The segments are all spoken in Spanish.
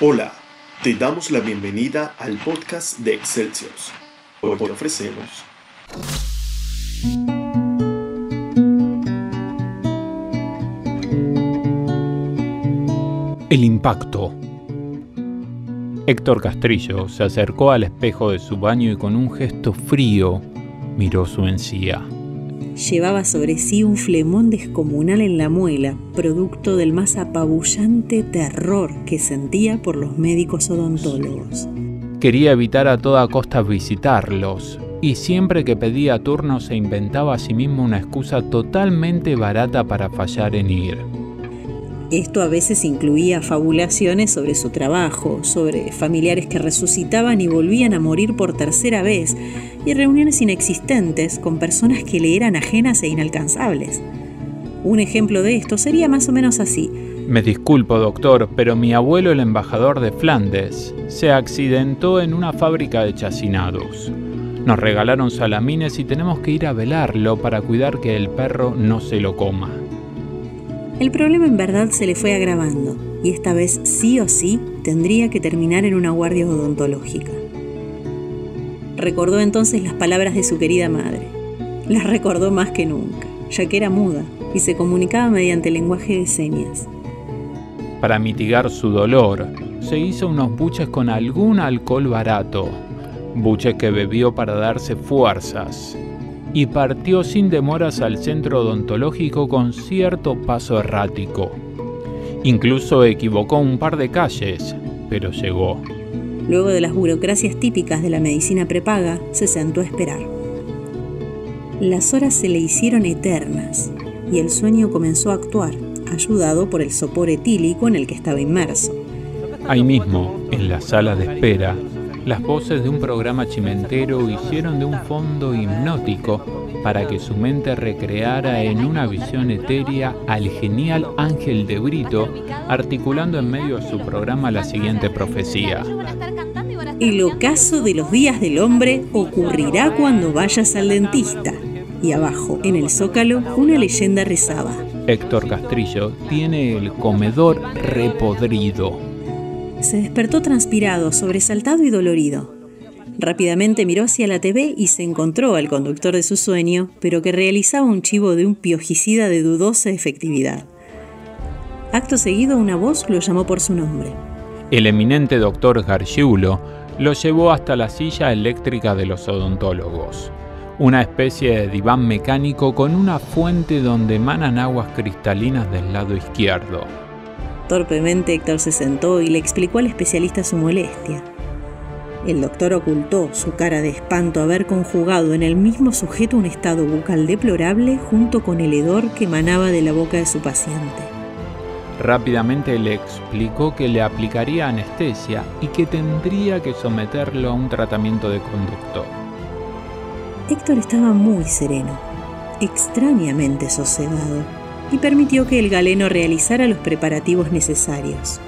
Hola, te damos la bienvenida al podcast de Excelsior. Hoy te ofrecemos El impacto. Héctor Castrillo se acercó al espejo de su baño y con un gesto frío miró su encía. Llevaba sobre sí un flemón descomunal en la muela, producto del más apabullante terror que sentía por los médicos odontólogos. Quería evitar a toda costa visitarlos, y siempre que pedía turno se inventaba a sí mismo una excusa totalmente barata para fallar en ir. Esto a veces incluía fabulaciones sobre su trabajo, sobre familiares que resucitaban y volvían a morir por tercera vez, y reuniones inexistentes con personas que le eran ajenas e inalcanzables. Un ejemplo de esto sería más o menos así. Me disculpo, doctor, pero mi abuelo, el embajador de Flandes, se accidentó en una fábrica de chacinados. Nos regalaron salamines y tenemos que ir a velarlo para cuidar que el perro no se lo coma. El problema en verdad se le fue agravando y esta vez sí o sí tendría que terminar en una guardia odontológica. Recordó entonces las palabras de su querida madre. Las recordó más que nunca, ya que era muda y se comunicaba mediante lenguaje de señas. Para mitigar su dolor, se hizo unos buches con algún alcohol barato, buches que bebió para darse fuerzas y partió sin demoras al centro odontológico con cierto paso errático. Incluso equivocó un par de calles, pero llegó. Luego de las burocracias típicas de la medicina prepaga, se sentó a esperar. Las horas se le hicieron eternas y el sueño comenzó a actuar, ayudado por el sopor etílico en el que estaba inmerso. Ahí mismo, en la sala de espera, las voces de un programa chimentero hicieron de un fondo hipnótico para que su mente recreara en una visión etérea al genial Ángel de Brito, articulando en medio de su programa la siguiente profecía. El ocaso de los días del hombre ocurrirá cuando vayas al dentista. Y abajo, en el zócalo, una leyenda rezaba. Héctor Castrillo tiene el comedor repodrido. Se despertó transpirado, sobresaltado y dolorido. Rápidamente miró hacia la TV y se encontró al conductor de su sueño, pero que realizaba un chivo de un piojicida de dudosa efectividad. Acto seguido, una voz lo llamó por su nombre. El eminente doctor Gargiulo lo llevó hasta la silla eléctrica de los odontólogos, una especie de diván mecánico con una fuente donde emanan aguas cristalinas del lado izquierdo. Torpemente Héctor se sentó y le explicó al especialista su molestia. El doctor ocultó su cara de espanto haber conjugado en el mismo sujeto un estado bucal deplorable junto con el hedor que emanaba de la boca de su paciente. Rápidamente le explicó que le aplicaría anestesia y que tendría que someterlo a un tratamiento de conducto. Héctor estaba muy sereno, extrañamente sosegado y permitió que el galeno realizara los preparativos necesarios.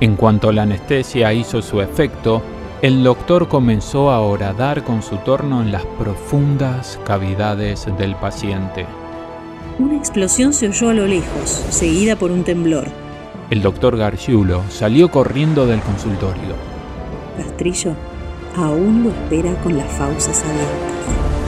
En cuanto la anestesia hizo su efecto, el doctor comenzó a horadar con su torno en las profundas cavidades del paciente. Una explosión se oyó a lo lejos, seguida por un temblor. El doctor Gargiulo salió corriendo del consultorio. Castrillo aún lo espera con las fauces abiertas.